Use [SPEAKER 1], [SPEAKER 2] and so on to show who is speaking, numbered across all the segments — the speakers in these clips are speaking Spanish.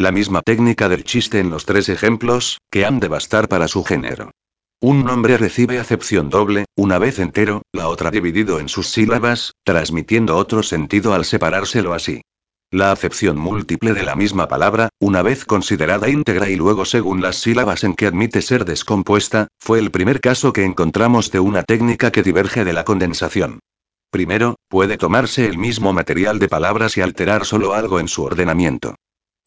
[SPEAKER 1] La misma técnica del chiste en los tres ejemplos, que han de bastar para su género. Un nombre recibe acepción doble, una vez entero, la otra dividido en sus sílabas, transmitiendo otro sentido al separárselo así. La acepción múltiple de la misma palabra, una vez considerada íntegra y luego según las sílabas en que admite ser descompuesta, fue el primer caso que encontramos de una técnica que diverge de la condensación. Primero, puede tomarse el mismo material de palabras y alterar solo algo en su ordenamiento.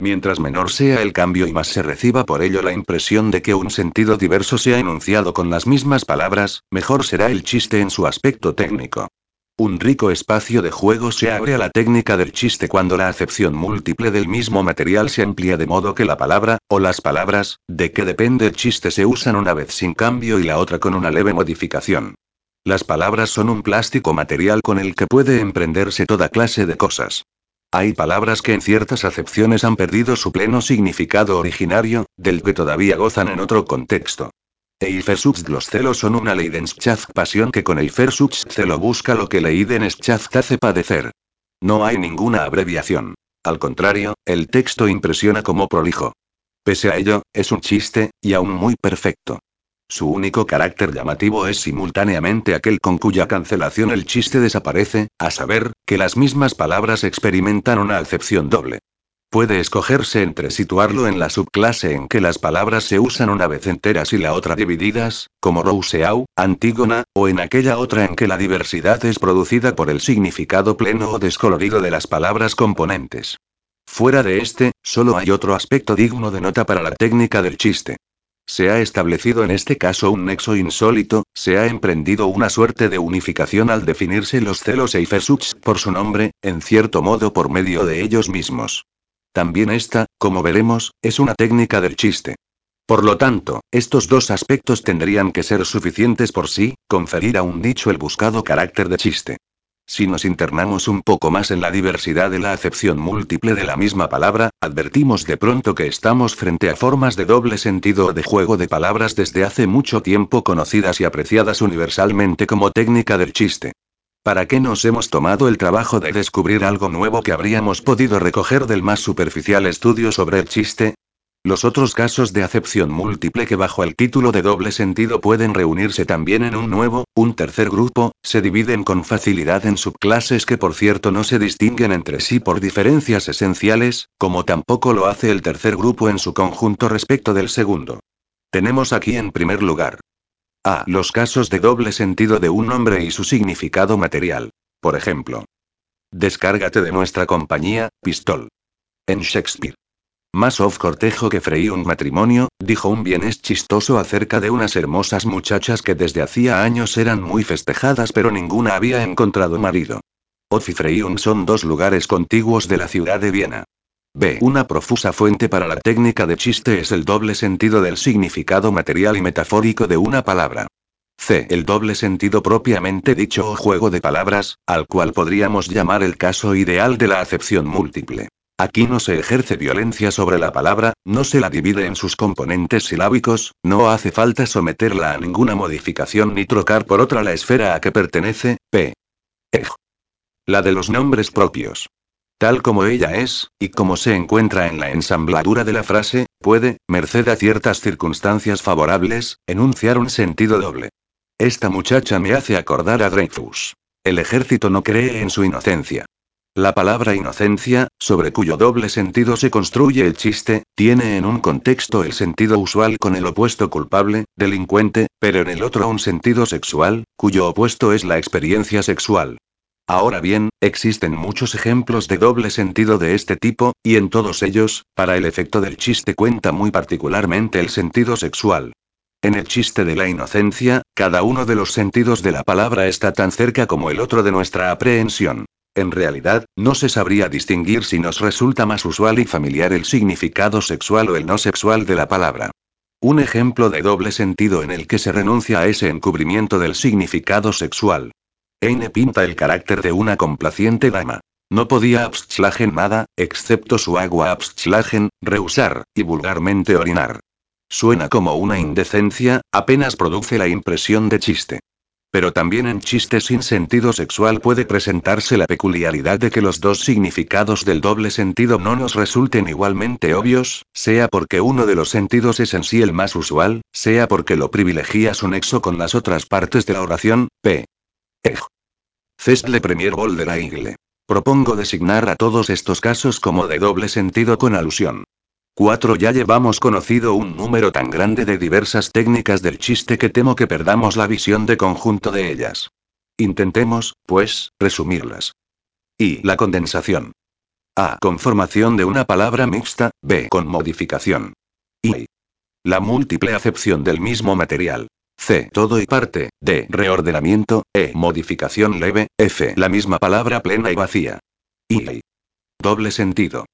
[SPEAKER 1] Mientras menor sea el cambio y más se reciba por ello la impresión de que un sentido diverso sea enunciado con las mismas palabras, mejor será el chiste en su aspecto técnico. Un rico espacio de juego se abre a la técnica del chiste cuando la acepción múltiple del mismo material se amplía de modo que la palabra, o las palabras, de que depende el chiste se usan una vez sin cambio y la otra con una leve modificación. Las palabras son un plástico material con el que puede emprenderse toda clase de cosas. Hay palabras que en ciertas acepciones han perdido su pleno significado originario, del que todavía gozan en otro contexto. Eifersucht los celos son una Leidenschaft pasión que con Eifersucht celo busca lo que Leidenschaft hace padecer. No hay ninguna abreviación. Al contrario, el texto impresiona como prolijo. Pese a ello, es un chiste, y aún muy perfecto. Su único carácter llamativo es simultáneamente aquel con cuya cancelación el chiste desaparece, a saber, que las mismas palabras experimentan una acepción doble. Puede escogerse entre situarlo en la subclase en que las palabras se usan una vez enteras y la otra divididas, como Rousseau, Antígona, o en aquella otra en que la diversidad es producida por el significado pleno o descolorido de las palabras componentes. Fuera de este, solo hay otro aspecto digno de nota para la técnica del chiste. Se ha establecido en este caso un nexo insólito, se ha emprendido una suerte de unificación al definirse los celos e Eifersucht por su nombre, en cierto modo por medio de ellos mismos. También esta, como veremos, es una técnica del chiste. Por lo tanto, estos dos aspectos tendrían que ser suficientes por sí, conferir a un dicho el buscado carácter de chiste. Si nos internamos un poco más en la diversidad de la acepción múltiple de la misma palabra, advertimos de pronto que estamos frente a formas de doble sentido o de juego de palabras desde hace mucho tiempo conocidas y apreciadas universalmente como técnica del chiste. ¿Para qué nos hemos tomado el trabajo de descubrir algo nuevo que habríamos podido recoger del más superficial estudio sobre el chiste? Los otros casos de acepción múltiple que bajo el título de doble sentido pueden reunirse también en un nuevo, un tercer grupo, se dividen con facilidad en subclases que por cierto no se distinguen entre sí por diferencias esenciales, como tampoco lo hace el tercer grupo en su conjunto respecto del segundo. Tenemos aquí en primer lugar. A. Los casos de doble sentido de un nombre y su significado material. Por ejemplo. Descárgate de nuestra compañía, Pistol. En Shakespeare. Más of cortejo que freí un matrimonio, dijo un bienes chistoso acerca de unas hermosas muchachas que desde hacía años eran muy festejadas pero ninguna había encontrado marido. Oz y Freiun son dos lugares contiguos de la ciudad de Viena. B. Una profusa fuente para la técnica de chiste es el doble sentido del significado material y metafórico de una palabra. C. El doble sentido propiamente dicho o juego de palabras, al cual podríamos llamar el caso ideal de la acepción múltiple. Aquí no se ejerce violencia sobre la palabra, no se la divide en sus componentes silábicos, no hace falta someterla a ninguna modificación ni trocar por otra la esfera a que pertenece, p. Ej. La de los nombres propios. Tal como ella es, y como se encuentra en la ensambladura de la frase, puede, merced a ciertas circunstancias favorables, enunciar un sentido doble. Esta muchacha me hace acordar a Dreyfus. El ejército no cree en su inocencia. La palabra inocencia, sobre cuyo doble sentido se construye el chiste, tiene en un contexto el sentido usual con el opuesto culpable, delincuente, pero en el otro un sentido sexual, cuyo opuesto es la experiencia sexual. Ahora bien, existen muchos ejemplos de doble sentido de este tipo, y en todos ellos, para el efecto del chiste cuenta muy particularmente el sentido sexual. En el chiste de la inocencia, cada uno de los sentidos de la palabra está tan cerca como el otro de nuestra aprehensión. En realidad, no se sabría distinguir si nos resulta más usual y familiar el significado sexual o el no sexual de la palabra. Un ejemplo de doble sentido en el que se renuncia a ese encubrimiento del significado sexual. Eine pinta el carácter de una complaciente dama. No podía abschlagen nada, excepto su agua abschlagen, rehusar, y vulgarmente orinar. Suena como una indecencia, apenas produce la impresión de chiste. Pero también en chistes sin sentido sexual puede presentarse la peculiaridad de que los dos significados del doble sentido no nos resulten igualmente obvios, sea porque uno de los sentidos es en sí el más usual, sea porque lo privilegia su nexo con las otras partes de la oración, p. Ej. Cestle Premier Boulder Aigle. Propongo designar a todos estos casos como de doble sentido con alusión. 4. Ya llevamos conocido un número tan grande de diversas técnicas del chiste que temo que perdamos la visión de conjunto de ellas. Intentemos, pues, resumirlas. Y. La condensación. A. Conformación de una palabra mixta, B. Con modificación. Y. La múltiple acepción del mismo material. C. Todo y parte, D. Reordenamiento, E. Modificación leve, F. La misma palabra plena y vacía. Y. Doble sentido.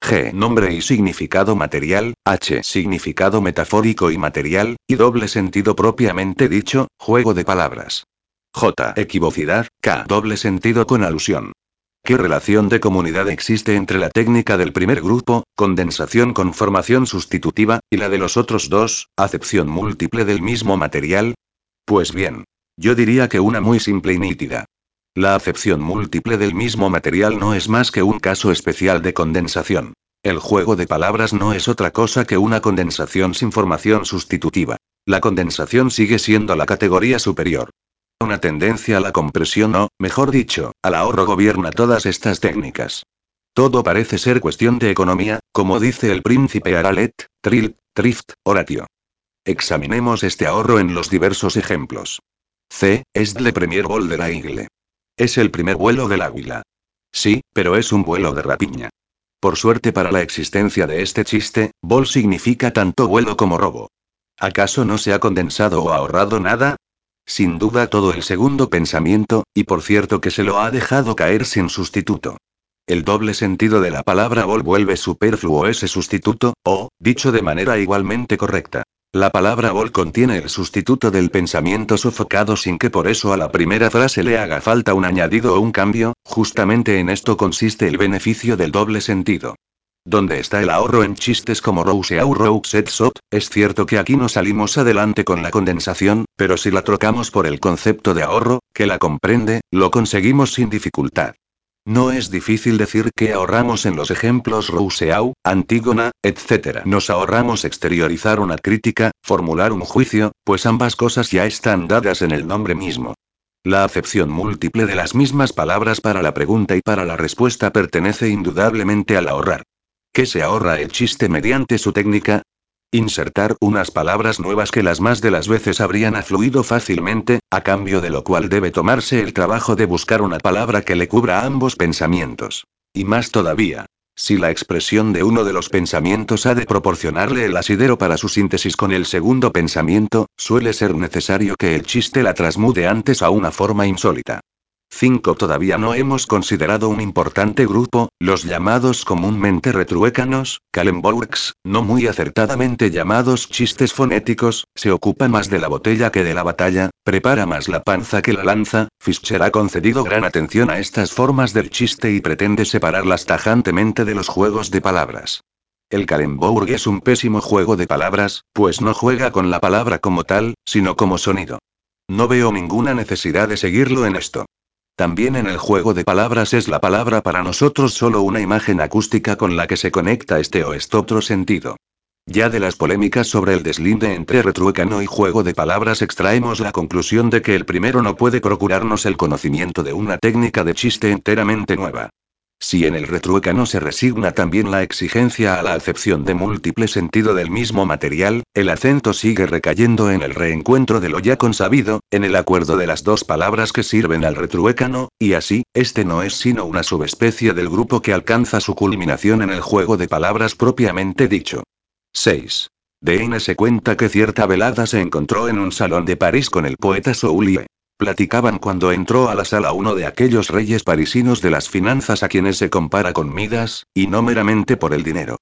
[SPEAKER 1] G. Nombre y significado material, H. Significado metafórico y material, y doble sentido propiamente dicho, juego de palabras. J. Equivocidad, K. Doble sentido con alusión. ¿Qué relación de comunidad existe entre la técnica del primer grupo, condensación con formación sustitutiva, y la de los otros dos, acepción múltiple del mismo material? Pues bien. Yo diría que una muy simple y nítida. La acepción múltiple del mismo material no es más que un caso especial de condensación. El juego de palabras no es otra cosa que una condensación sin formación sustitutiva. La condensación sigue siendo la categoría superior. Una tendencia a la compresión o, mejor dicho, al ahorro gobierna todas estas técnicas. Todo parece ser cuestión de economía, como dice el príncipe Aralet, Trill, Trift, Horatio. Examinemos este ahorro en los diversos ejemplos. C. Es le Premier Boulder Aigle. Es el primer vuelo del águila. Sí, pero es un vuelo de rapiña. Por suerte para la existencia de este chiste, vol significa tanto vuelo como robo. ¿Acaso no se ha condensado o ahorrado nada? Sin duda todo el segundo pensamiento, y por cierto que se lo ha dejado caer sin sustituto. El doble sentido de la palabra vol vuelve superfluo ese sustituto, o, dicho de manera igualmente correcta, la palabra vol contiene el sustituto del pensamiento sofocado sin que por eso a la primera frase le haga falta un añadido o un cambio, justamente en esto consiste el beneficio del doble sentido. ¿Dónde está el ahorro en chistes como Rousseau Rousset Sot? Es cierto que aquí no salimos adelante con la condensación, pero si la trocamos por el concepto de ahorro, que la comprende, lo conseguimos sin dificultad. No es difícil decir que ahorramos en los ejemplos Rousseau, Antígona, etc. Nos ahorramos exteriorizar una crítica, formular un juicio, pues ambas cosas ya están dadas en el nombre mismo. La acepción múltiple de las mismas palabras para la pregunta y para la respuesta pertenece indudablemente al ahorrar. ¿Qué se ahorra el chiste mediante su técnica? Insertar unas palabras nuevas que las más de las veces habrían afluido fácilmente, a cambio de lo cual debe tomarse el trabajo de buscar una palabra que le cubra ambos pensamientos. Y más todavía. Si la expresión de uno de los pensamientos ha de proporcionarle el asidero para su síntesis con el segundo pensamiento, suele ser necesario que el chiste la transmude antes a una forma insólita. 5. Todavía no hemos considerado un importante grupo, los llamados comúnmente retruécanos, calembourgs, no muy acertadamente llamados chistes fonéticos, se ocupa más de la botella que de la batalla, prepara más la panza que la lanza, Fischer ha concedido gran atención a estas formas del chiste y pretende separarlas tajantemente de los juegos de palabras. El Calembourg es un pésimo juego de palabras, pues no juega con la palabra como tal, sino como sonido. No veo ninguna necesidad de seguirlo en esto. También en el juego de palabras es la palabra para nosotros solo una imagen acústica con la que se conecta este o este otro sentido. Ya de las polémicas sobre el deslinde entre retruécano y juego de palabras extraemos la conclusión de que el primero no puede procurarnos el conocimiento de una técnica de chiste enteramente nueva. Si en el retruécano se resigna también la exigencia a la acepción de múltiple sentido del mismo material, el acento sigue recayendo en el reencuentro de lo ya consabido, en el acuerdo de las dos palabras que sirven al retruécano, y así, este no es sino una subespecie del grupo que alcanza su culminación en el juego de palabras propiamente dicho. 6. DN se cuenta que cierta velada se encontró en un salón de París con el poeta Soulier. Platicaban cuando entró a la sala uno de aquellos reyes parisinos de las finanzas a quienes se compara con Midas, y no meramente por el dinero.